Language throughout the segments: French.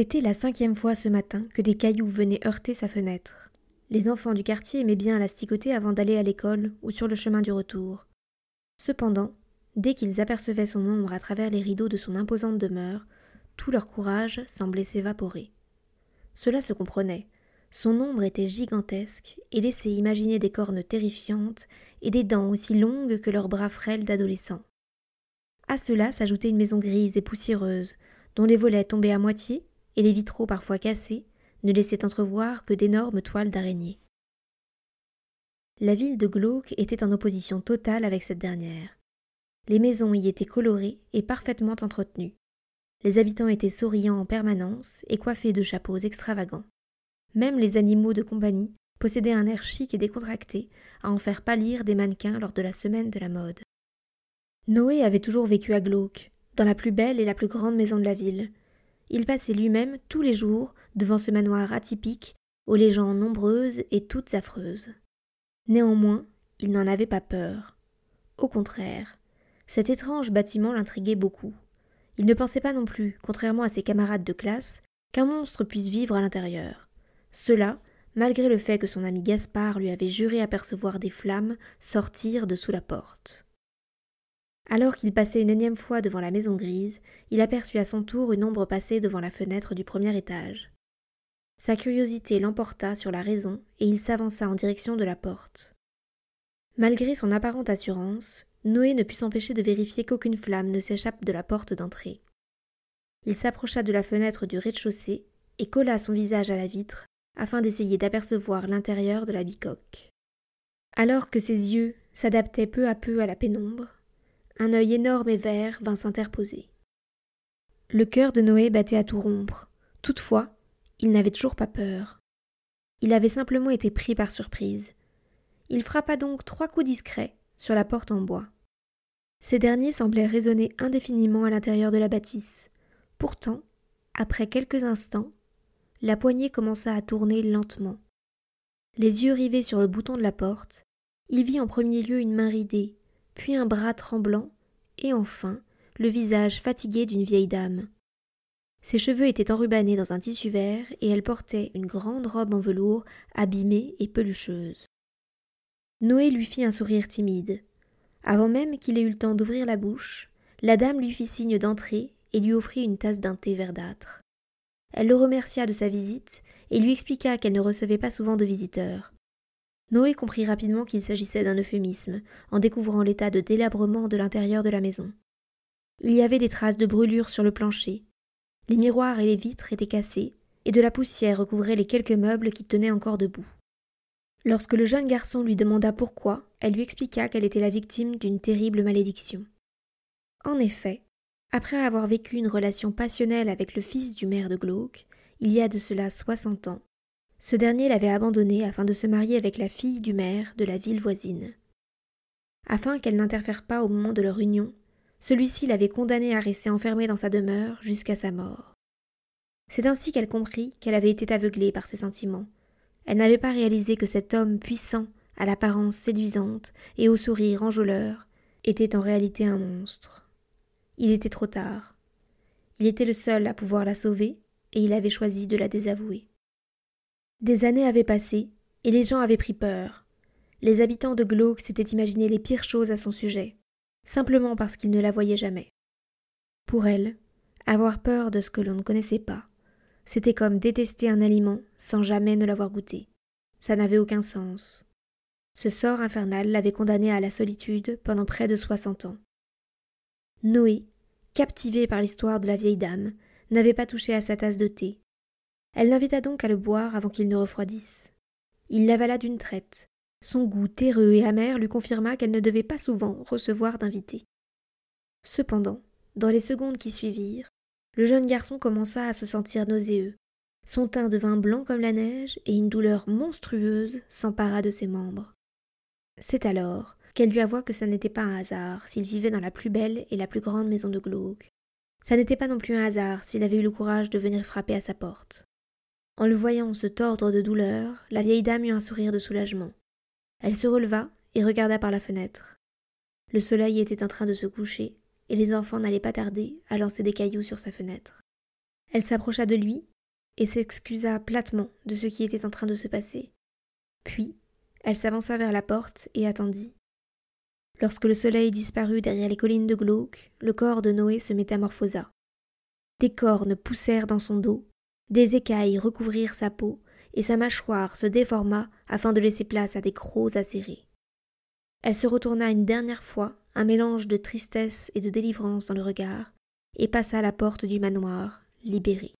C'était la cinquième fois ce matin que des cailloux venaient heurter sa fenêtre. Les enfants du quartier aimaient bien l'asticoter avant d'aller à l'école ou sur le chemin du retour. Cependant, dès qu'ils apercevaient son ombre à travers les rideaux de son imposante demeure, tout leur courage semblait s'évaporer. Cela se comprenait. Son ombre était gigantesque et laissait imaginer des cornes terrifiantes et des dents aussi longues que leurs bras frêles d'adolescents. À cela s'ajoutait une maison grise et poussiéreuse, dont les volets tombaient à moitié et les vitraux parfois cassés ne laissaient entrevoir que d'énormes toiles d'araignées. La ville de Glauque était en opposition totale avec cette dernière. Les maisons y étaient colorées et parfaitement entretenues. Les habitants étaient souriants en permanence et coiffés de chapeaux extravagants. Même les animaux de compagnie possédaient un air chic et décontracté à en faire pâlir des mannequins lors de la semaine de la mode. Noé avait toujours vécu à Glauque, dans la plus belle et la plus grande maison de la ville, il passait lui-même tous les jours devant ce manoir atypique aux légendes nombreuses et toutes affreuses. Néanmoins, il n'en avait pas peur. Au contraire, cet étrange bâtiment l'intriguait beaucoup. Il ne pensait pas non plus, contrairement à ses camarades de classe, qu'un monstre puisse vivre à l'intérieur. Cela, malgré le fait que son ami Gaspard lui avait juré apercevoir des flammes sortir de sous la porte. Alors qu'il passait une énième fois devant la maison grise, il aperçut à son tour une ombre passer devant la fenêtre du premier étage. Sa curiosité l'emporta sur la raison et il s'avança en direction de la porte. Malgré son apparente assurance, Noé ne put s'empêcher de vérifier qu'aucune flamme ne s'échappe de la porte d'entrée. Il s'approcha de la fenêtre du rez-de-chaussée et colla son visage à la vitre afin d'essayer d'apercevoir l'intérieur de la bicoque. Alors que ses yeux s'adaptaient peu à peu à la pénombre, un œil énorme et vert vint s'interposer. Le cœur de Noé battait à tout rompre. Toutefois, il n'avait toujours pas peur. Il avait simplement été pris par surprise. Il frappa donc trois coups discrets sur la porte en bois. Ces derniers semblaient résonner indéfiniment à l'intérieur de la bâtisse. Pourtant, après quelques instants, la poignée commença à tourner lentement. Les yeux rivés sur le bouton de la porte, il vit en premier lieu une main ridée, puis un bras tremblant, et enfin le visage fatigué d'une vieille dame. Ses cheveux étaient enrubannés dans un tissu vert, et elle portait une grande robe en velours, abîmée et pelucheuse. Noé lui fit un sourire timide. Avant même qu'il ait eu le temps d'ouvrir la bouche, la dame lui fit signe d'entrer et lui offrit une tasse d'un thé verdâtre. Elle le remercia de sa visite et lui expliqua qu'elle ne recevait pas souvent de visiteurs. Noé comprit rapidement qu'il s'agissait d'un euphémisme, en découvrant l'état de délabrement de l'intérieur de la maison. Il y avait des traces de brûlures sur le plancher. Les miroirs et les vitres étaient cassés, et de la poussière recouvrait les quelques meubles qui tenaient encore debout. Lorsque le jeune garçon lui demanda pourquoi, elle lui expliqua qu'elle était la victime d'une terrible malédiction. En effet, après avoir vécu une relation passionnelle avec le fils du maire de Glauque, il y a de cela soixante ans, ce dernier l'avait abandonnée afin de se marier avec la fille du maire de la ville voisine. Afin qu'elle n'interfère pas au moment de leur union, celui-ci l'avait condamnée à rester enfermée dans sa demeure jusqu'à sa mort. C'est ainsi qu'elle comprit qu'elle avait été aveuglée par ses sentiments. Elle n'avait pas réalisé que cet homme puissant, à l'apparence séduisante et au sourire enjôleur, était en réalité un monstre. Il était trop tard. Il était le seul à pouvoir la sauver, et il avait choisi de la désavouer. Des années avaient passé, et les gens avaient pris peur. Les habitants de Glauque s'étaient imaginé les pires choses à son sujet, simplement parce qu'ils ne la voyaient jamais. Pour elle, avoir peur de ce que l'on ne connaissait pas, c'était comme détester un aliment sans jamais ne l'avoir goûté. Ça n'avait aucun sens. Ce sort infernal l'avait condamnée à la solitude pendant près de soixante ans. Noé, captivé par l'histoire de la vieille dame, n'avait pas touché à sa tasse de thé, elle l'invita donc à le boire avant qu'il ne refroidisse. Il l'avala d'une traite. Son goût terreux et amer lui confirma qu'elle ne devait pas souvent recevoir d'invités. Cependant, Dans les secondes qui suivirent, le jeune garçon commença à se sentir nauséeux. Son teint devint blanc comme la neige et une douleur monstrueuse s'empara de ses membres. C'est alors qu'elle lui avoua que ça n'était pas un hasard s'il vivait dans la plus belle et la plus grande maison de Glauque. Ça n'était pas non plus un hasard s'il avait eu le courage de venir frapper à sa porte. En le voyant se tordre de douleur, la vieille dame eut un sourire de soulagement. Elle se releva et regarda par la fenêtre. Le soleil était en train de se coucher, et les enfants n'allaient pas tarder à lancer des cailloux sur sa fenêtre. Elle s'approcha de lui et s'excusa platement de ce qui était en train de se passer. Puis, elle s'avança vers la porte et attendit. Lorsque le soleil disparut derrière les collines de Glauque, le corps de Noé se métamorphosa. Des cornes poussèrent dans son dos, des écailles recouvrirent sa peau, et sa mâchoire se déforma afin de laisser place à des crocs acérés. Elle se retourna une dernière fois, un mélange de tristesse et de délivrance dans le regard, et passa à la porte du manoir, libérée.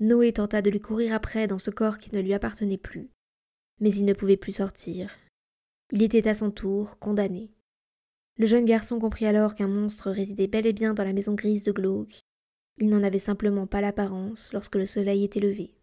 Noé tenta de lui courir après dans ce corps qui ne lui appartenait plus, mais il ne pouvait plus sortir. Il était à son tour condamné. Le jeune garçon comprit alors qu'un monstre résidait bel et bien dans la maison grise de Glauque. Il n'en avait simplement pas l'apparence lorsque le soleil était levé.